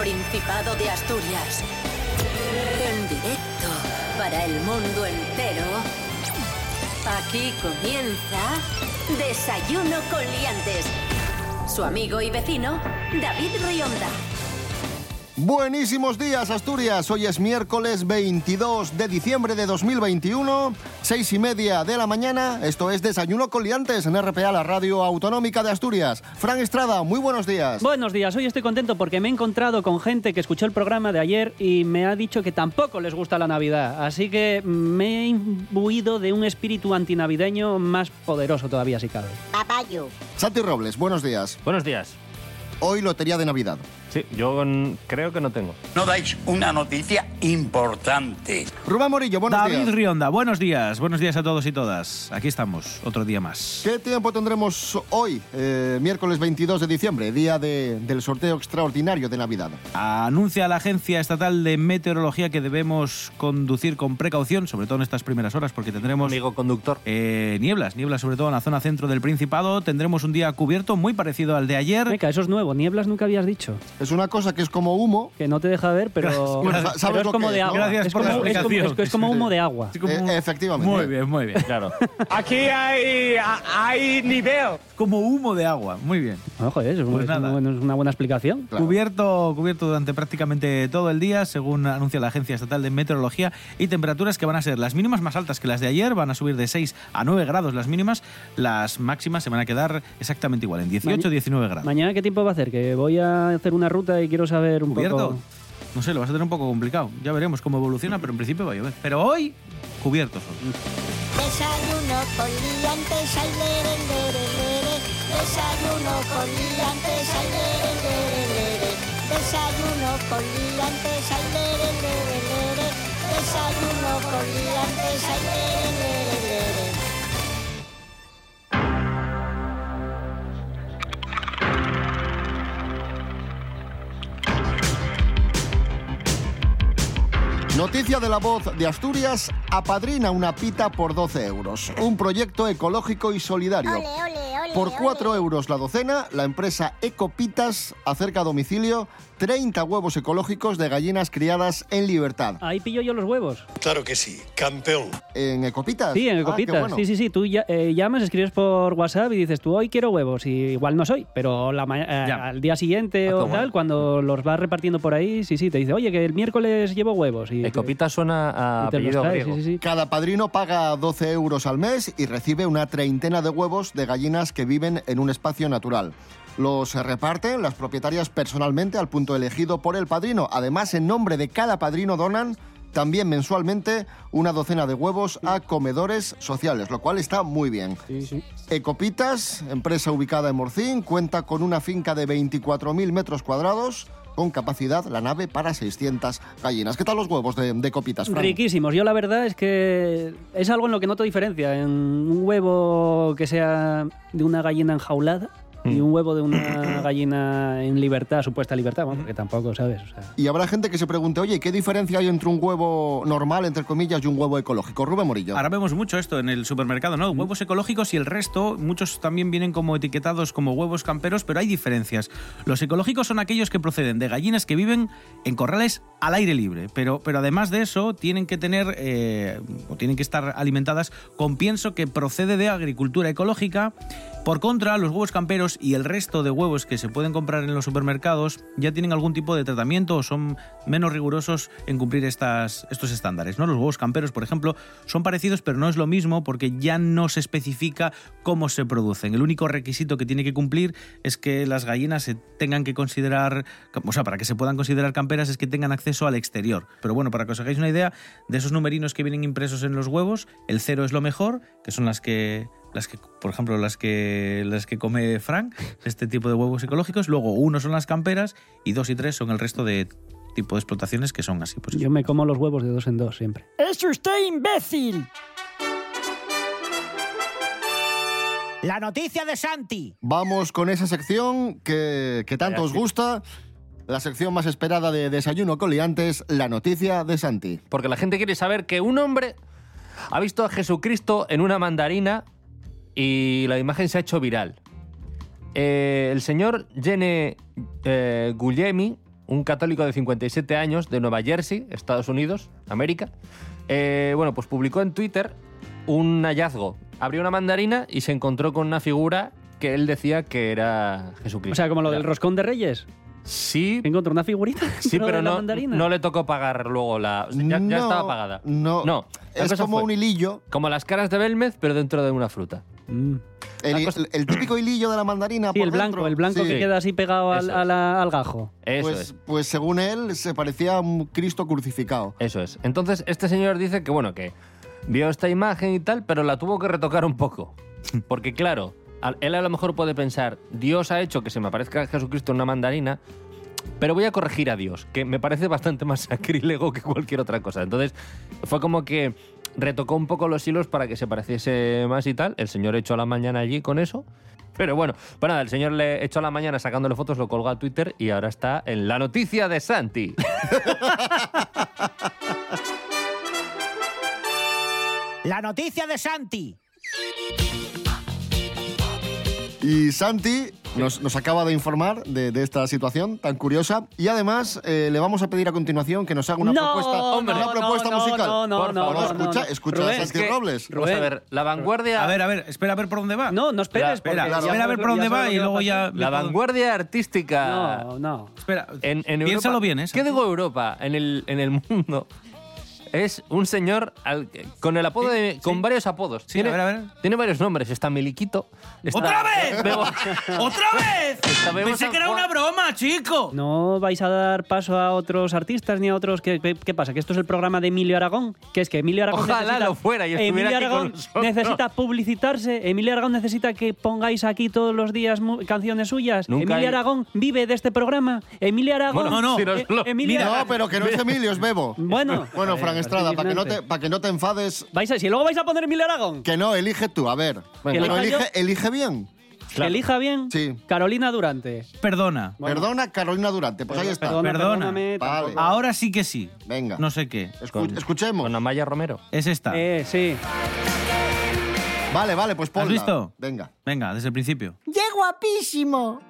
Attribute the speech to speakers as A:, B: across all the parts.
A: Principado de Asturias. En directo para el mundo entero. Aquí comienza Desayuno con Liantes. Su amigo y vecino, David Rionda.
B: Buenísimos días, Asturias. Hoy es miércoles 22 de diciembre de 2021, seis y media de la mañana. Esto es Desayuno con Liantes en RPA, la radio autonómica de Asturias. Fran Estrada, muy buenos días.
C: Buenos días, hoy estoy contento porque me he encontrado con gente que escuchó el programa de ayer y me ha dicho que tampoco les gusta la Navidad. Así que me he imbuido de un espíritu antinavideño más poderoso todavía, si cabe.
D: Papayo.
B: Santi Robles, buenos días.
E: Buenos días.
B: Hoy Lotería de Navidad.
E: Sí, yo creo que no tengo.
F: No dais una noticia importante.
B: Rubén Morillo, buenos
G: David
B: días.
G: Rionda, buenos días, buenos días a todos y todas. Aquí estamos, otro día más.
B: ¿Qué tiempo tendremos hoy, eh, miércoles 22 de diciembre, día de- del sorteo extraordinario de Navidad?
G: Anuncia la Agencia Estatal de Meteorología que debemos conducir con precaución, sobre todo en estas primeras horas, porque tendremos
E: Amigo conductor.
G: eh, nieblas, nieblas sobre todo en la zona centro del Principado. Tendremos un día cubierto muy parecido al de ayer.
C: Venga, eso es nuevo, nieblas nunca habías dicho.
B: Es una cosa que es como humo.
C: Que no te deja ver, pero,
B: Bueno, sabes
C: pero es
B: lo
C: como
B: que
C: de agua.
G: Gracias
C: es
G: por la
C: como, es como- es- es como humo de agua.
G: Como-
B: Eh, efectivamente.
G: Muy bien, muy bien.
E: Claro.
H: Aquí hay, hay nivel.
G: Como humo de agua, muy bien.
C: Ojo, es,
G: Pues
C: es
G: nada.
C: un- es una buena explicación.
B: Claro.
G: Cubierto, cubierto durante prácticamente todo el día, según anuncia la Agencia Estatal de Meteorología, y temperaturas que van a ser las mínimas más altas que las de ayer, van a subir de 6 a 9 grados las mínimas, las máximas se van a quedar exactamente igual, en 18-19 grados.
C: Mañana, ¿qué tiempo va a hacer? Que voy a hacer una ruta y quiero saber un
G: ¿Cubierto?
C: poco...
G: No sé, lo vas a tener un poco complicado. Ya veremos cómo evoluciona, pero en principio va a llover. Pero hoy, cubierto solo.
D: Desayuno con liantes, ay, lere, lere, lere. Desayuno con liantes, ay, lere, lere, lere. Desayuno con liantes, ay, lere, lere, lere. Desayuno con liantes, ay, lere, lere, lere.
B: Noticia de la voz de Asturias, apadrina una pita por 12 euros. Un proyecto ecológico y solidario.
D: Ole, ole, ole.
B: Por
D: ole.
B: 4 euros la docena, la empresa Ecopitas acerca a domicilio 30 huevos ecológicos de gallinas criadas en libertad.
C: Ahí pillo yo los huevos.
F: Claro que sí, campeón.
B: ¿En Ecopitas?
C: Sí, en
B: Ah,
C: Ecopitas.
B: bueno.
C: Sí, sí, sí. Tú ya- eh, llamas, escribes por WhatsApp y dices, tú hoy quiero huevos. Y igual no soy, pero la eh, al día siguiente
E: Ah,
C: o tal,
E: bueno.
C: cuando los vas repartiendo por ahí, sí, sí, te dice, oye, que el miércoles llevo huevos. Y,
E: Ecopita suena a apellido
C: trae,
E: griego.
C: sí, sí, sí.
B: Cada padrino paga 12 euros al mes y recibe una treintena de huevos de gallinas que viven en un espacio natural. Los reparten las propietarias personalmente al punto elegido por el padrino. Además, en nombre de cada padrino donan también mensualmente una docena de huevos a comedores sociales, lo cual está muy bien.
C: Sí, sí.
B: Ecopitas, empresa ubicada en Morcín, cuenta con una finca de 24.000 metros cuadrados con capacidad la nave para 600 gallinas. ¿Qué tal los huevos de, de Ecopitas, Fran?
C: Riquísimos. Yo la verdad es que es algo en lo que noto diferencia. En un huevo que sea de una gallina enjaulada y un huevo de una gallina en libertad, supuesta libertad, bueno, porque tampoco, ¿sabes? O sea,
B: Y habrá gente que se pregunte, oye, ¿qué diferencia hay entre un huevo normal, entre comillas, y un huevo ecológico? Rubén Morillo.
G: Ahora vemos mucho esto en el supermercado, ¿no? Huevos ecológicos y el resto, muchos también vienen como etiquetados como huevos camperos, pero hay diferencias. Los ecológicos son aquellos que proceden de gallinas que viven en corrales al aire libre, pero, pero además de eso tienen que tener eh, o tienen que estar alimentadas con pienso que procede de agricultura ecológica. Por contra, los huevos camperos y el resto de huevos que se pueden comprar en los supermercados ya tienen algún tipo de tratamiento o son menos rigurosos en cumplir estas, estos estándares. ¿no? Los huevos camperos, por ejemplo, son parecidos, pero no es lo mismo porque ya no se especifica cómo se producen. El único requisito que tiene que cumplir es que las gallinas se tengan que considerar, o sea, para que se puedan considerar camperas es que tengan acceso al exterior. Pero bueno, para que os hagáis una idea de esos numerinos que vienen impresos en los huevos, el cero es lo mejor, que son las que las que, por ejemplo, las que las que come Frank, este tipo de huevos ecológicos. Luego, uno son las camperas y dos y tres son el resto de tipo de explotaciones que son así. Pues
C: yo me como los huevos de dos en dos siempre.
H: ¡Es usted imbécil! La noticia de Santi.
B: Vamos con esa sección que, que tanto os gusta, la sección más esperada de Desayuno con Liantes, la noticia de Santi.
E: Porque la gente quiere saber que un hombre ha visto a Jesucristo en una mandarina y la imagen se ha hecho viral. Eh, el señor Gene eh, Guglielmi, un católico de 57 años de Nueva Jersey, Estados Unidos, América, eh, bueno, pues publicó en Twitter un hallazgo. Abrió una mandarina y se encontró con una figura que él decía que era Jesucristo.
C: O sea, como lo del roscón de Reyes.
E: Sí,
C: Encontró una figurita.
E: sí, pero
C: de la
E: no,
C: mandarina.
E: no le tocó pagar luego la... o sea, ya, estaba pagada.
B: No,
E: No,
B: es como
E: fue-
B: un hilillo.
E: Como las caras de Belmez, pero dentro de una fruta.
C: Mm.
B: El,
E: La cosa-
B: el típico hilillo de la mandarina.
C: Sí,
B: por
C: el blanco,
B: dentro.
C: el blanco
B: Sí.
C: que queda así pegado al, gajo.
E: Eso
B: Pues,
E: es.
B: pues según él, se parecía a un Cristo crucificado.
E: Eso es. Entonces, este señor dice que, bueno, que vio esta imagen y tal, pero la tuvo que retocar un poco. Porque, claro, él a lo mejor puede pensar, Dios ha hecho que se me aparezca Jesucristo en una mandarina, pero voy a corregir a Dios, que me parece bastante más sacrílego que cualquier otra cosa. Entonces, fue como que retocó un poco los hilos para que se pareciese más y tal. El señor echó a la mañana allí con eso. Pero bueno, pues nada, el señor le echó a la mañana sacándole fotos, lo colgó a Twitter y ahora está en la noticia de Santi.
H: La noticia de Santi.
B: Y Santi nos, nos acaba de informar de, de esta situación tan curiosa. Y además eh, le vamos a pedir a continuación que nos haga una
C: no,
B: propuesta,
C: hombre,
B: una
C: no,
B: propuesta
C: no,
B: musical.
C: No, no,
E: Por
C: no,
E: favor,
C: no,
B: escucha, escucha a
C: Rubén,
B: Santi
E: que-
B: Robles.
E: Vamos a
C: Rubén.
E: ver, la vanguardia...
G: A ver, a ver, espera a ver por dónde va.
C: No, no esperes.
G: Espera, espera a ver por dónde va y luego
C: a
G: ya...
E: La vanguardia artística.
C: No, no.
G: Espera,
E: En, en
G: piénsalo
E: Europa-
G: bien, ¿eh?
E: ¿Qué digo Europa? En el, en el mundo. Es un señor al- con el apodo de, con varios apodos.
G: Sí,
E: tiene,
G: a ver, a ver.
E: tiene varios nombres. Está Miliquito. está
G: ¡Otra vez!
E: Bebo-
G: ¡Otra vez! Pensé que era
E: Juan.
G: una broma, chico.
C: No vais a dar paso a otros artistas ni a otros. ¿Qué, qué, qué pasa? ¿Que esto es el programa de Emilio Aragón? Que es que Emilio Aragón
E: Ojalá
C: necesita,
E: lo fuera y estuviera
C: Emilio
E: aquí con
C: Aragón
E: nosotros.
C: necesita publicitarse. Emilio Aragón necesita que pongáis aquí todos los días mu- canciones suyas.
E: Nunca
C: Emilio
E: hay-
C: Aragón vive de este programa. Emilio Aragón.
E: Bueno,
G: no, no.
E: si nos
C: Eh,
E: lo-
C: Emilio
B: No,
C: Aragón-
B: pero que no es Emilio, es Bebo.
C: Bueno.
B: Bueno, Fran Estrada, para que, no te, para que no te enfades,
C: Vais a, si luego vais a poner Emilio Aragón.
B: que no, elige tú, a ver.
C: Venga.
B: Pero
C: ¿Que elija
B: elige, elige bien.
C: Que elija bien.
B: Sí.
C: Carolina Durante.
G: Perdona.
B: Perdona, Carolina Durante. Pues ahí está.
C: Perdona,
G: Perdona.
C: perdóname,
B: Vale.
C: tampoco.
G: Ahora sí que sí.
B: Venga.
G: No sé qué.
B: Escu-
E: Con-
B: escuchemos.
E: Con Amaya Romero.
G: Es esta.
C: Eh, sí.
B: Vale, vale, pues ponla.
G: visto?
B: Venga.
G: Venga, desde el principio.
D: ¡Qué guapísimo!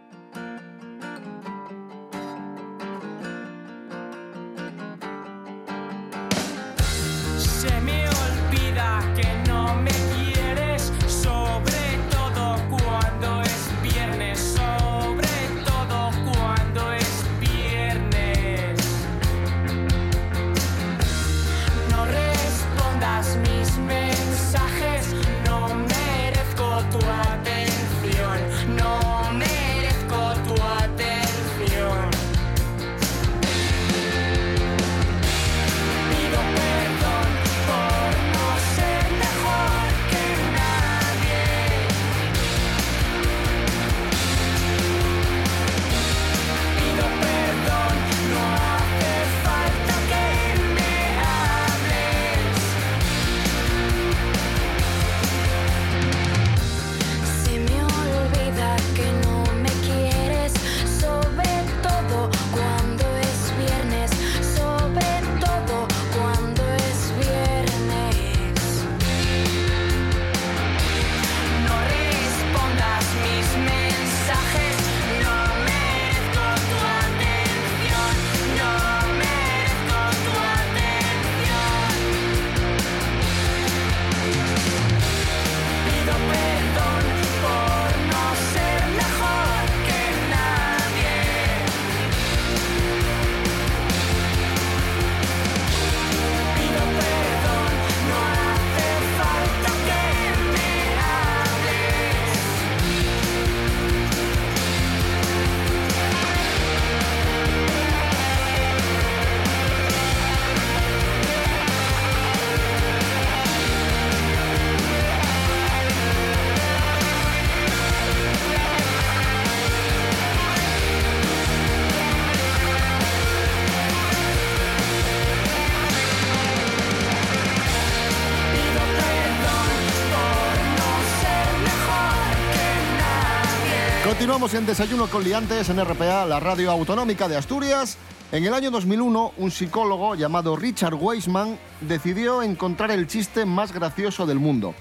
B: Continuamos en Desayuno con Liantes en RPA, la radio autonómica de Asturias. En el año 2001, un psicólogo llamado Richard Weisman decidió encontrar el chiste más gracioso del mundo.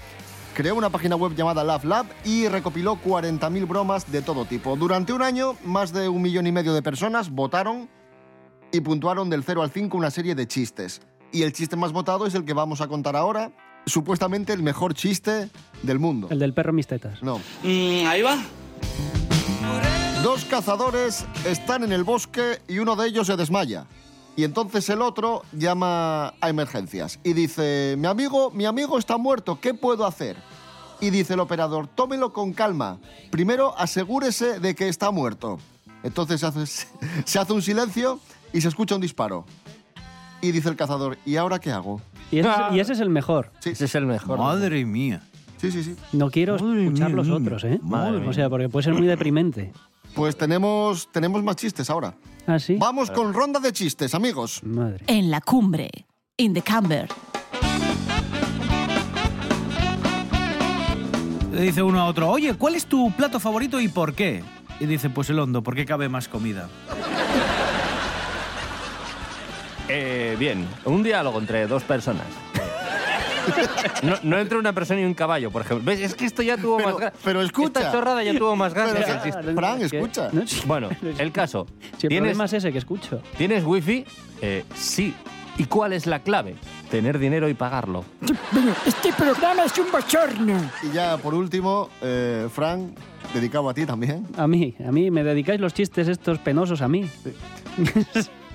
B: Creó una página web llamada Laugh Lab y recopiló 40.000 bromas de todo tipo. Durante un año, más de un millón y medio de personas votaron y puntuaron del 0 al 5 una serie de chistes. Y el chiste más votado es el que vamos a contar ahora, supuestamente el mejor chiste del mundo.
C: El del perro mis tetas.
B: No.
I: Mm, ahí va.
B: Dos cazadores están en el bosque y uno de ellos se desmaya. Y entonces el otro llama a emergencias y dice, mi amigo, mi amigo está muerto, ¿qué puedo hacer? Y dice el operador, tómelo con calma. Primero asegúrese de que está muerto. Entonces se hace, se hace un silencio y se escucha un disparo. Y dice el cazador, ¿y ahora qué hago?
C: Y ese, es, y ese es el mejor.
B: Sí,
E: Ese es el mejor.
G: Madre mía.
B: sí, sí. sí.
C: No quiero
G: Madre
C: escuchar
G: mía,
C: los otros, ¿eh?
G: Madre
C: o sea, porque puede ser muy deprimente.
B: Pues tenemos, tenemos más chistes ahora.
C: ¿Ah, sí?
B: Vamos con ronda de chistes, amigos.
C: Madre.
J: En la cumbre. In the camber.
G: Le dice uno a otro, oye, ¿cuál es tu plato favorito y por qué? Y dice, pues el hondo, porque cabe más comida.
E: Eh, bien, un diálogo entre dos personas. No, no entre una persona y un caballo, por ejemplo. ¿Ves? Es que esto ya tuvo
B: Pero-
E: más gracia.
B: pero escucha.
E: Esta chorrada ya tuvo más gracia
B: Pero
E: que el
B: que-
E: chiste.
B: Fran,
C: Es que-
B: escucha.
C: no.
E: Bueno, el caso.
C: Si el
E: ¿Tienes,
C: problema es ese que escucho.
E: ¿Tienes wifi? Eh, sí. ¿Y cuál es la clave? Tener dinero y pagarlo.
H: Este programa es un bochorno.
B: Y ya por último, eh, Fran, dedicado a ti también.
C: A mí, a mí, me dedicáis los chistes estos penosos a mí.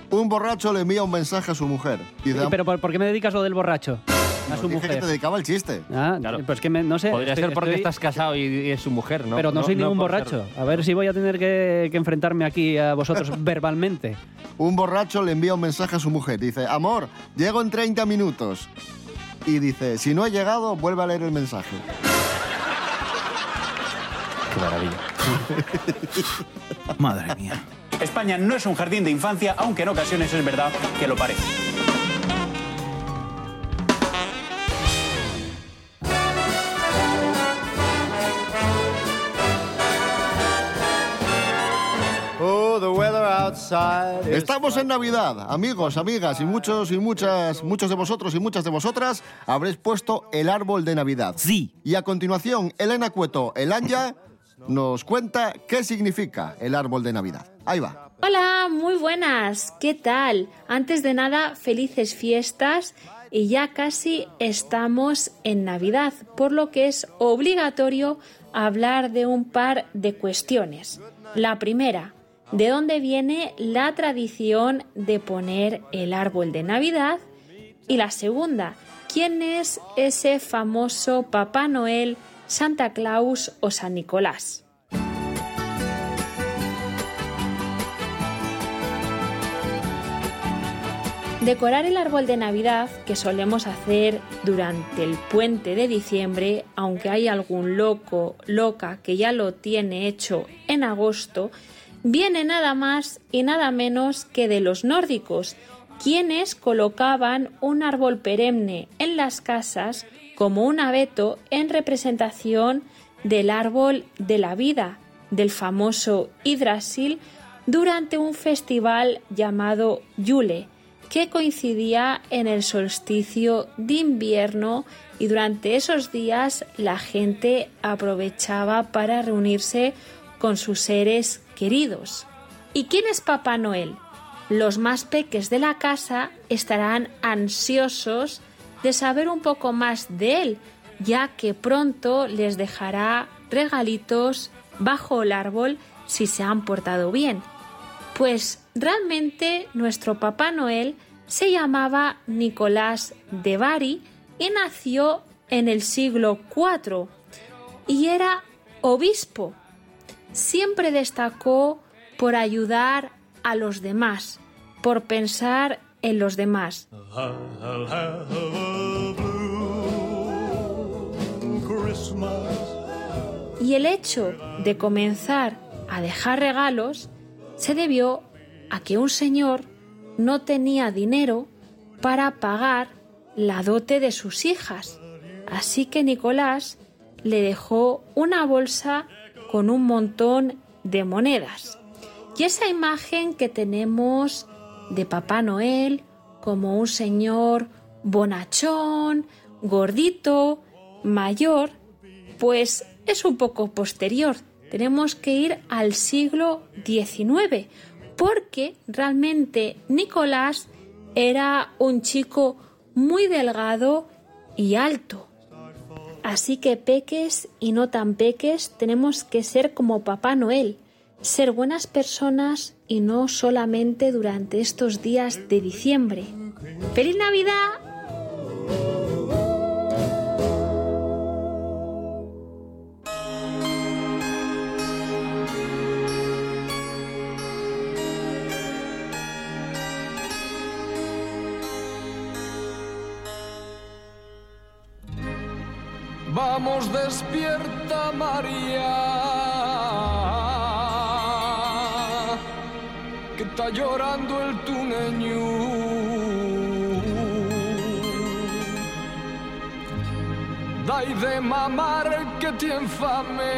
B: Un borracho le envía un mensaje a su mujer. Dice,
C: Pero ¿por, por qué me dedicas lo del borracho? A
B: "No,
C: su
B: dije que
C: mujer.
B: te dedicaba el chiste.
C: Ah,
E: Claro.
C: pues que me- no sé.
E: Podría
C: estoy-
E: ser porque
C: estoy-
E: estás casado y, y es su mujer, ¿no?
C: Pero no, soy ningún
E: por ser-
C: borracho. A ver si voy a tener que, que enfrentarme aquí a vosotros verbalmente.
B: Un borracho le envía un mensaje a su mujer. Dice, amor, llego en 30 minutos. Y dice, si no he llegado, vuelve a leer el mensaje.
E: Qué maravilla.
G: Madre mía.
I: España no es un jardín de infancia, aunque en ocasiones es verdad que lo parece.
B: Estamos en Navidad, amigos, amigas, y muchos y muchas, muchos de vosotros y muchas de vosotras habréis puesto el árbol de Navidad.
G: Sí.
B: Y a continuación, Elena Cueto, el Anja, nos cuenta qué significa el árbol de Navidad. Ahí va.
K: Hola, muy buenas. ¿Qué tal? Antes de nada, felices fiestas y ya casi estamos en Navidad, por lo que es obligatorio hablar de un par de cuestiones. La primera, ¿de dónde viene la tradición de poner el árbol de Navidad? Y la segunda, ¿quién es ese famoso Papá Noel, Santa Claus o San Nicolás? Decorar el árbol de Navidad, que solemos hacer durante el puente de diciembre, aunque hay algún loco, loca que ya lo tiene hecho en agosto, viene nada más y nada menos que de los nórdicos, quienes colocaban un árbol perenne en las casas como un abeto en representación del árbol de la vida, del famoso Yggdrasil, durante un festival llamado Yule, que coincidía en el solsticio de invierno y durante esos días la gente aprovechaba para reunirse con sus seres queridos. ¿Y quién es Papá Noel? Los más peques de la casa estarán ansiosos de saber un poco más de él, ya que pronto les dejará regalitos bajo el árbol si se han portado bien. Pues realmente nuestro Papá Noel se llamaba Nicolás de Bari y nació en el siglo IV y era obispo. Siempre destacó por ayudar a los demás, por pensar en los demás. Y el hecho de comenzar a dejar regalos se debió a que un señor no tenía dinero para pagar la dote de sus hijas. Así que Nicolás le dejó una bolsa con un montón de monedas. Y esa imagen que tenemos de Papá Noel como un señor bonachón, gordito, mayor, pues es un poco posterior. Tenemos que ir al siglo XIX, porque realmente Nicolás era un chico muy delgado y alto. Así que peques y no tan peques tenemos que ser como Papá Noel, ser buenas personas y no solamente durante estos días de diciembre. ¡Feliz Navidad!
L: María, que está llorando el tuneño. Dai de mamar que tiene fame.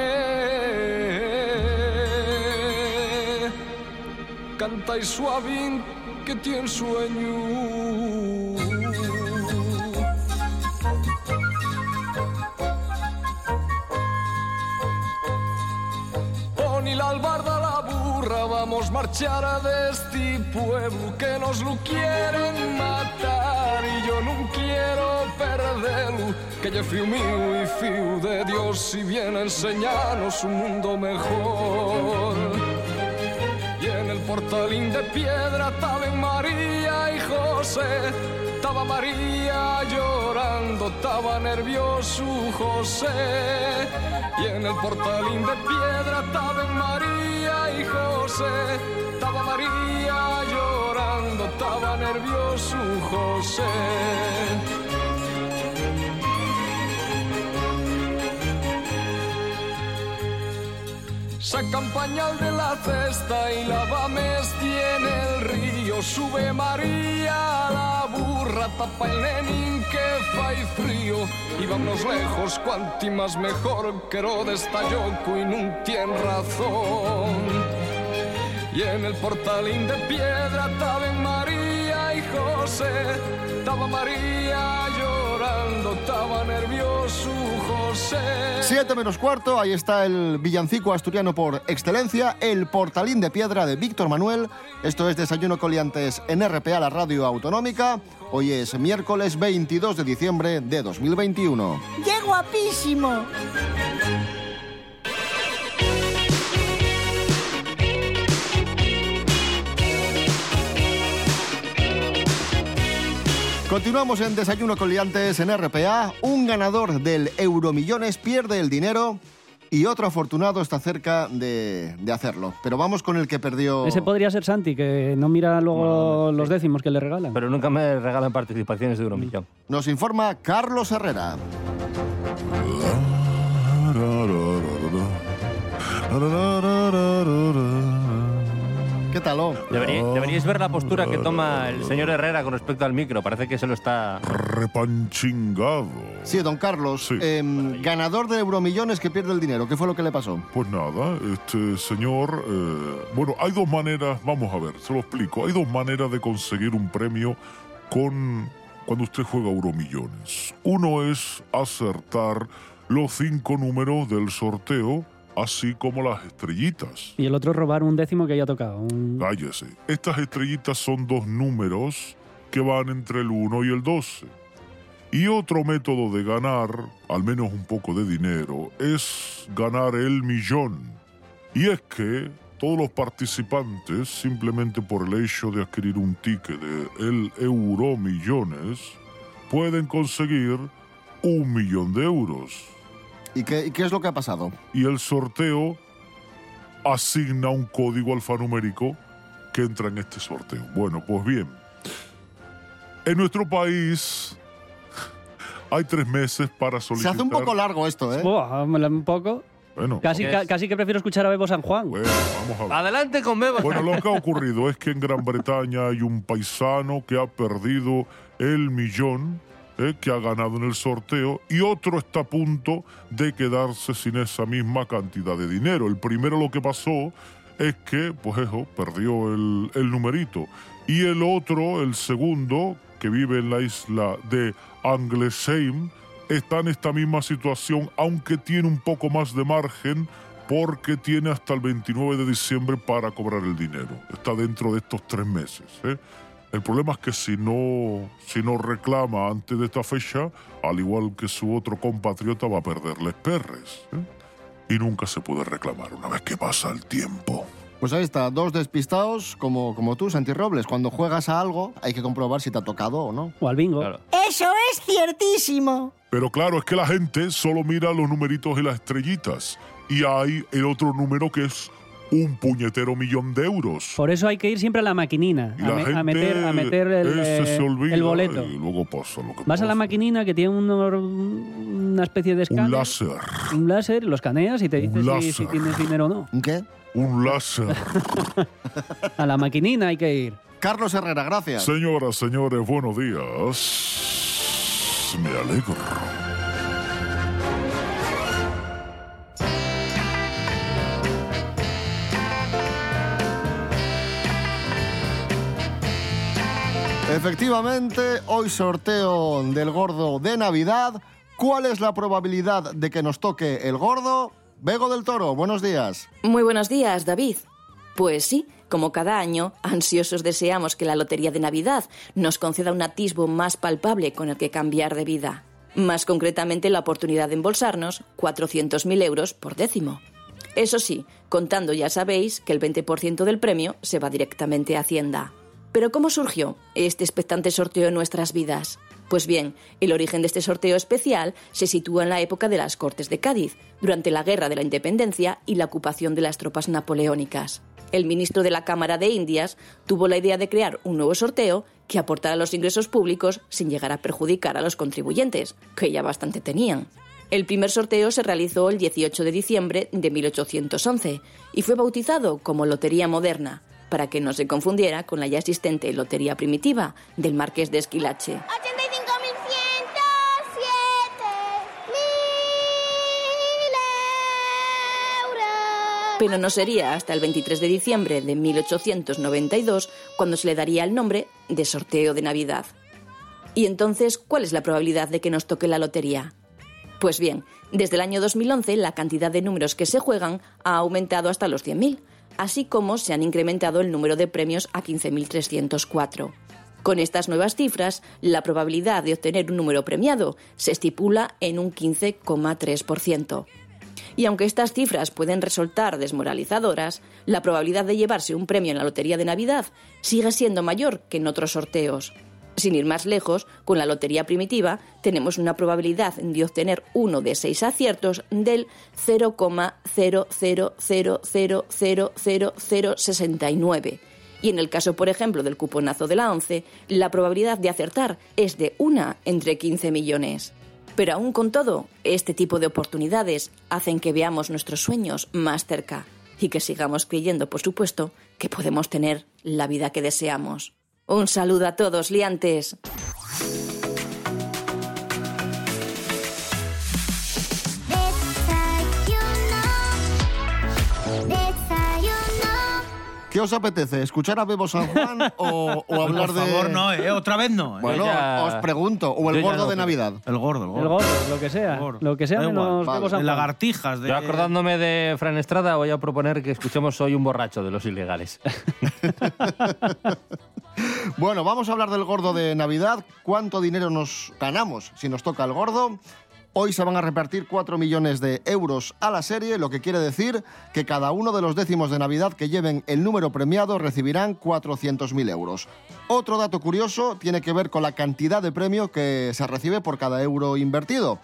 L: Canta y suavín que tiene sueño. Vamos marchar de este pueblo que nos lo quieren matar y yo no quiero perderlo, que ya fío mío y fío de Dios y viene a enseñarnos un mundo mejor. Y en el portalín de piedra estaban María y José, estaba María llorando, estaba nervioso José. Y en el portalín de piedra estaban María y José, estaba María llorando, estaba nervioso José. Sacan pañal de la cesta y lavames tiene el río. Sube María a la burra, tapa el nenín que fai frío. Y vámonos lejos, cuanti más mejor, que Herodes está yoco y no tiene razón. Y en el portalín de piedra estaba María y José, estaba María llorando, estaba nervioso José.
B: Siete menos cuarto, ahí está el villancico asturiano por excelencia, el portalín de piedra de Víctor Manuel. Esto es Desayuno Coliantes en RPA, la radio autonómica. Hoy es miércoles 22 de diciembre de 2021.
D: ¡Qué guapísimo!
B: Continuamos en Desayuno Coliantes en RPA. Un ganador del Euromillones pierde el dinero y otro afortunado está cerca de, de hacerlo. Pero vamos con el que perdió.
C: Ese podría ser Santi, que no mira luego los décimos que le regalan.
E: Pero nunca me regalan participaciones de Euromillón.
B: Nos informa Carlos Herrera. ¿Qué tal? oh?
E: Deberí- deberíais ver la postura que toma el señor Herrera con respecto al micro. Parece que se lo está...
M: Repanchingado.
B: Sí, don Carlos. em, ganador de Euromillones que pierde el dinero. ¿Qué fue lo que le pasó?
M: Pues nada, este señor, eh, bueno, hay dos maneras, vamos a ver, se lo explico, hay dos maneras de conseguir un premio con cuando usted juega Euromillones. Uno es acertar los cinco números del sorteo, así como las estrellitas.
C: Y el otro robar un décimo que haya tocado. un-
M: Cállese. Estas estrellitas son dos números que van entre el 1 y el 12. Y otro método de ganar, al menos un poco de dinero, es ganar el millón. Y es que todos los participantes, simplemente por el hecho de adquirir un ticket de el euro millones, pueden conseguir un millón de euros.
B: ¿Y qué, y qué es lo que ha pasado?
M: Y el sorteo asigna un código alfanumérico que entra en este sorteo. Bueno, pues bien, en nuestro país hay tres meses para
B: Se
M: solicitar...
B: hace un poco largo esto, ¿eh?
C: Buah, un poco.
M: Bueno,
C: Casi, casi que prefiero escuchar a Bebo San Juan.
M: bueno, vamos a ver.
E: Adelante con Bebo.
M: Bueno, lo que ha ocurrido es que en Gran Bretaña hay un paisano que ha perdido el millón eh, que ha ganado en el sorteo y otro está a punto de quedarse sin esa misma cantidad de dinero. El primero lo que pasó es que, pues eso, perdió el, el numerito. Y el otro, el segundo, que vive en la isla de Anglesheim, está en esta misma situación, aunque tiene un poco más de margen porque tiene hasta el 29 de diciembre para cobrar el dinero. Está dentro de estos tres meses. ¿eh? El problema es que si no, si no reclama antes de esta fecha, al igual que su otro compatriota, va a perderles perres. ¿eh? Y nunca se puede reclamar una vez que pasa el tiempo.
B: Pues ahí está, dos despistados como, como tú, Santi Robles. Cuando juegas a algo hay que comprobar si te ha tocado o no.
C: O al bingo.
D: Eso es ciertísimo.
M: Pero claro, es que la gente solo mira los numeritos y las estrellitas. Y hay el otro número que es un puñetero millón de euros.
C: Por eso hay que ir siempre a la maquinina,
M: Y
C: a,
M: la
C: me- a
M: gente
C: meter, a meter el,
M: ese se
C: eh,
M: olvida
C: el boleto.
M: Y luego pasa lo que
C: Vas a la maquinina que tiene un una especie de escáner.
M: Un láser.
C: Un láser, lo escaneas y te dice si, si tienes dinero o no.
B: ¿Un qué?
M: Un láser.
C: A la maquinina hay que ir.
B: Carlos Herrera, gracias.
M: Señoras, señores, buenos días. Me alegro.
B: Efectivamente, hoy sorteo del gordo de Navidad. ¿Cuál es la probabilidad de que nos toque el gordo? Bego del Toro, buenos días.
N: Muy buenos días, David. Pues sí, como cada año, ansiosos deseamos que la Lotería de Navidad nos conceda un atisbo más palpable con el que cambiar de vida. Más concretamente, la oportunidad de embolsarnos 400.000 euros por décimo. Eso sí, contando ya sabéis que el 20% del premio se va directamente a Hacienda. Pero ¿cómo surgió este expectante sorteo en nuestras vidas? Pues bien, el origen de este sorteo especial se sitúa en la época de las Cortes de Cádiz, durante la Guerra de la Independencia y la ocupación de las tropas napoleónicas. El ministro de la Cámara de Indias tuvo la idea de crear un nuevo sorteo que aportara los ingresos públicos sin llegar a perjudicar a los contribuyentes, que ya bastante tenían. El primer sorteo se realizó el 18 de diciembre de 1811 y fue bautizado como Lotería Moderna, para que no se confundiera con la ya existente Lotería Primitiva del Marqués de Esquilache. Pero no sería hasta el 23 de diciembre de 1892 cuando se le daría el nombre de sorteo de Navidad. ¿Y entonces cuál es la probabilidad de que nos toque la lotería? Pues bien, desde el año 2011 la cantidad de números que se juegan ha aumentado hasta los 100.000, así como se han incrementado el número de premios a 15.304. Con estas nuevas cifras, la probabilidad de obtener un número premiado se estipula en un 15,3%. Y aunque estas cifras pueden resultar desmoralizadoras, la probabilidad de llevarse un premio en la Lotería de Navidad sigue siendo mayor que en otros sorteos. Sin ir más lejos, con la Lotería Primitiva tenemos una probabilidad de obtener uno de seis aciertos del 0,000000069. Y en el caso, por ejemplo, del cuponazo de la 11, la probabilidad de acertar es de una entre 15 millones. Pero aún con todo, este tipo de oportunidades hacen que veamos nuestros sueños más cerca y que sigamos creyendo, por supuesto, que podemos tener la vida que deseamos. Un saludo a todos, liantes.
B: ¿Qué os apetece? ¿Escuchar a Bebo San Juan o, o hablar
G: Por
B: de...?
G: favor, no, ¿eh? Otra vez no. ¿eh?
B: Bueno,
G: ya-
B: os pregunto. ¿O el gordo
G: no
B: de. Navidad?
G: El gordo, el gordo.
C: El gordo, lo que sea. Lo que sea
G: Da
C: menos
G: Vale.
C: Bebo San Juan.
G: lagartijas. De...
E: Yo acordándome de Fran Estrada voy a proponer que escuchemos hoy un borracho de los ilegales.
B: Bueno, vamos a hablar del gordo de Navidad. ¿Cuánto dinero nos ganamos si nos toca el gordo? Hoy se van a repartir 4 millones de euros a la serie, lo que quiere decir que cada uno de los décimos de Navidad que lleven el número premiado recibirán 400.000 euros. Otro dato curioso tiene que ver con la cantidad de premio que se recibe por cada euro invertido.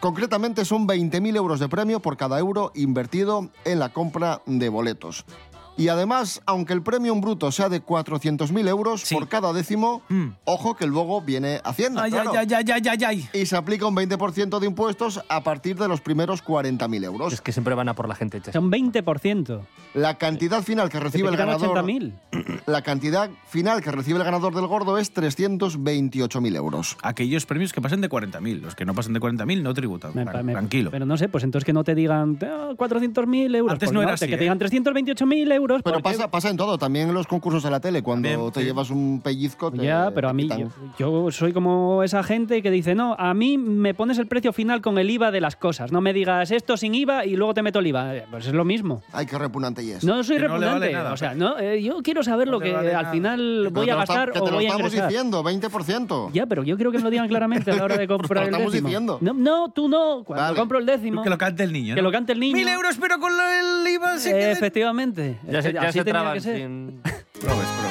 B: Concretamente son 20.000 euros de premio por cada euro invertido en la compra de boletos. Y además, aunque el premio en bruto sea de 400.000 euros por cada décimo, ojo que luego viene Hacienda.
G: Mm. Ay,
B: claro.
G: ay, ay, ay, ay, ay.
B: Y se aplica un 20% de impuestos a partir de los primeros 40.000 euros.
E: Es que siempre van a por la gente. che.
C: Son 20%.
B: La cantidad final que recibe el ganador.
C: 80.000.
B: La cantidad final que recibe el ganador del gordo es 328.000 euros.
G: Aquellos premios que pasen de 40.000. Los que no pasen de 40.000 no tributan.
C: Me-
G: Tran-
C: me-
G: Tranquilo.
C: Pero no sé, pues entonces que no te digan "Ah, 400.000 euros.
G: Antes
C: Pues
G: no era así,
C: Que
G: ¿eh?
C: te digan 328.000 euros. Euros.
B: Pero
C: porque-
B: pasa, pasa en todo, también en los concursos de la tele. Cuando te llevas un pellizco. te-
C: Ya, pero a mí, yo, yo soy como esa gente que dice, no, a mí me pones el precio final con el IVA de las cosas. No me digas esto sin IVA y luego te meto el IVA. Eh, Pues es lo mismo.
B: Ay, qué repugnante y es.
C: No soy
B: Que no
C: repugnante.
B: vale nada,
C: o sea, no, eh, yo quiero saber lo que
B: vale
C: al
B: nada.
C: final voy a gastar
B: que
C: o
B: te lo
C: voy a
B: estamos
C: ingresar.
B: diciendo, 20%.
C: Ya, pero yo quiero que me lo digan claramente a la hora de comprar el
B: estamos
C: décimo.
B: diciendo.
C: No, no, tú no. Cuando
B: Vale.
C: compro el décimo.
G: Que lo cante el niño.
C: Que lo cante el niño.
G: Mil euros, pero con el IVA se
C: Eh,
G: queda-
C: Efectivamente.
E: Ya se,
C: Eh,
E: ya
C: así
E: se traban
C: que ser.
E: sin-
G: Probes, probes.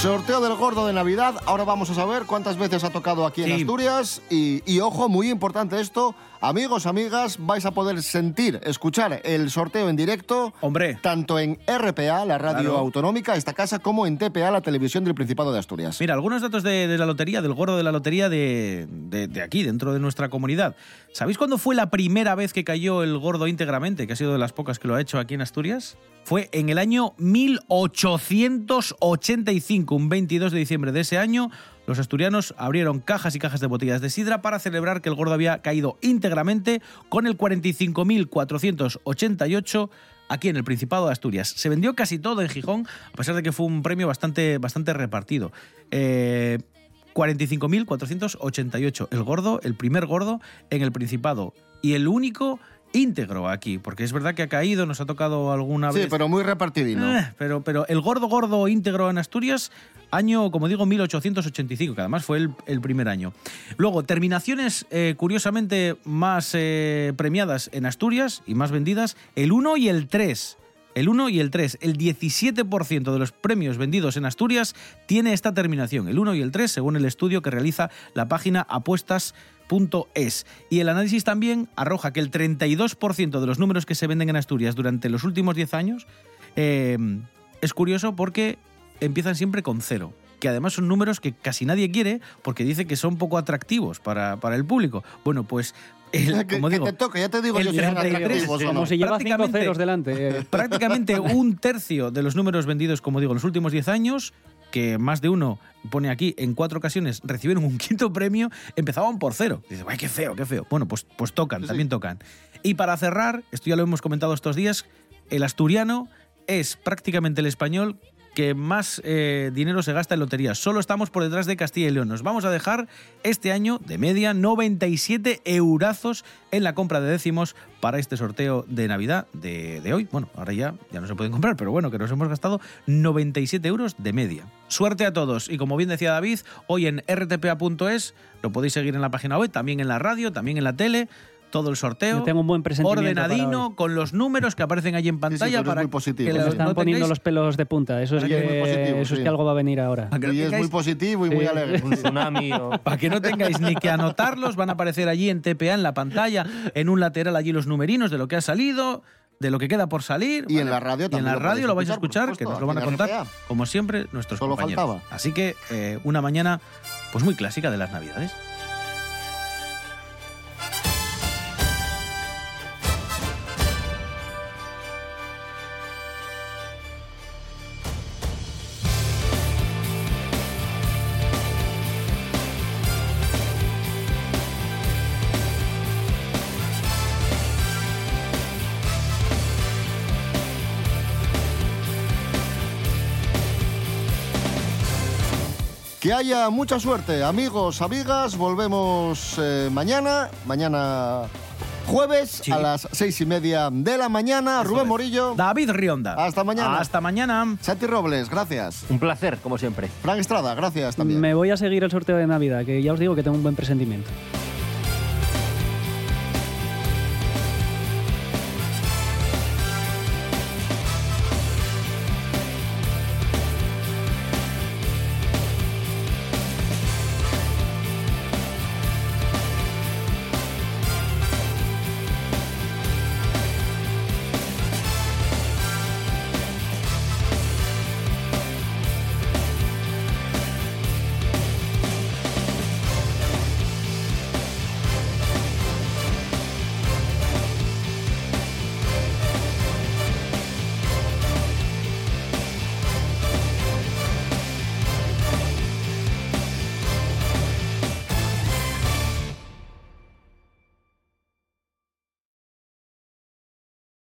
B: Sorteo del gordo de Navidad. Ahora vamos a saber cuántas veces ha tocado aquí en
G: Sí.
B: Asturias. Y, y ojo, muy importante esto. Amigos, amigas, vais a poder sentir, escuchar el sorteo en directo.
G: Hombre.
B: Tanto en RPA, la radio
G: Claro.
B: autonómica, esta casa, como en TPA, la televisión del Principado de Asturias.
G: Mira, algunos datos de, de la lotería, del gordo de la lotería de, de- de aquí, dentro de nuestra comunidad. ¿Sabéis cuándo fue la primera vez que cayó el gordo íntegramente, que ha sido de las pocas que lo ha hecho aquí en Asturias? Fue en el año 1885, un 22 de diciembre de ese año. Los asturianos abrieron cajas y cajas de botellas de sidra para celebrar que el gordo había caído íntegramente con el 45.488 aquí en el Principado de Asturias. Se vendió casi todo en Gijón, a pesar de que fue un premio bastante, bastante repartido. Eh, 45.488. El gordo, el primer gordo en el Principado. Y el único íntegro aquí, porque es verdad que ha caído, nos ha tocado alguna
B: Sí,
G: vez.
B: pero muy repartidino.
G: Eh, pero, pero el gordo gordo íntegro en Asturias, año, como digo, 1885, que además fue el, el primer año. Luego, terminaciones eh, curiosamente más eh, premiadas en Asturias y más vendidas, el 1 y el 3. El 1 y el 3, el 17% de los premios vendidos en Asturias tiene esta terminación, el 1 y el 3, según el estudio que realiza la página apuestas.es. Y el análisis también arroja que el 32% de los números que se venden en Asturias durante los últimos 10 años eh, es curioso porque empiezan siempre con cero. Que además son números que casi nadie quiere porque dice que son poco atractivos para, para el público. Bueno, pues. el-
B: Que-
G: como
B: que
G: digo,
B: te toca, ya te digo
G: el
B: yo si son
G: 33,
B: atractivos o no.
C: Como lleva cinco
G: Prácticamente-
C: ceros delante. eh.
G: prácticamente un tercio de los números vendidos, como digo, en los últimos 10 años, que más de uno pone aquí en cuatro ocasiones recibieron un quinto premio, empezaban por cero. Dices, ¡ay, qué feo, qué feo! Bueno, pues, pues tocan, también tocan. Y para cerrar, esto ya lo hemos comentado estos días, el asturiano es prácticamente el español que más eh, dinero se gasta en loterías. Solo estamos por detrás de Castilla y León. Nos vamos a dejar este año de media 97 eurazos en la compra de décimos para este sorteo de Navidad de, de hoy. Bueno, ahora ya, ya no se pueden comprar, pero bueno, que nos hemos gastado 97 euros de media. Suerte a todos. Y como bien decía David, hoy en rtpa.es lo podéis seguir en la página web, también en la radio, también en la tele. Todo el sorteo.
C: Yo tengo un buen presentimiento
G: Ordenadino, con los números que aparecen allí en pantalla
B: es
G: para
B: muy positivo.
G: que
B: Me
G: los-
C: están
G: no
C: poniendo
G: tengáis-
C: los pelos de punta. Eso es,
B: Sí, es
C: que,
B: positivo,
C: eso es
B: sí.
C: que algo va a venir ahora.
B: Y es muy positivo y muy
C: Sí.
B: alegre.
E: Un tsunami o...
G: Para que no tengáis ni que anotarlos, van a aparecer allí en TPA, en la pantalla, en un lateral allí los numerinos de lo que ha salido, de lo que queda por salir.
B: Y en la radio
G: Y en
B: también
G: la
B: lo
G: radio lo vais a
B: escuchar,
G: que nos lo van a contar,
B: RPA.
G: como siempre, nuestros
B: Solo
G: compañeros.
B: faltaba.
G: Así que eh, una mañana pues muy clásica de las Navidades.
B: Haya mucha suerte, amigos, amigas. Volvemos eh, mañana, mañana jueves
G: Sí.
B: a las seis y media de la mañana. Rubén
G: es.
B: Morillo.
G: David Rionda.
B: Hasta mañana.
G: Hasta mañana.
B: Santi Robles, gracias.
E: Un placer, como siempre.
B: Frank Estrada, gracias también.
C: Me voy a seguir el sorteo de Navidad, que ya os digo que tengo un buen presentimiento.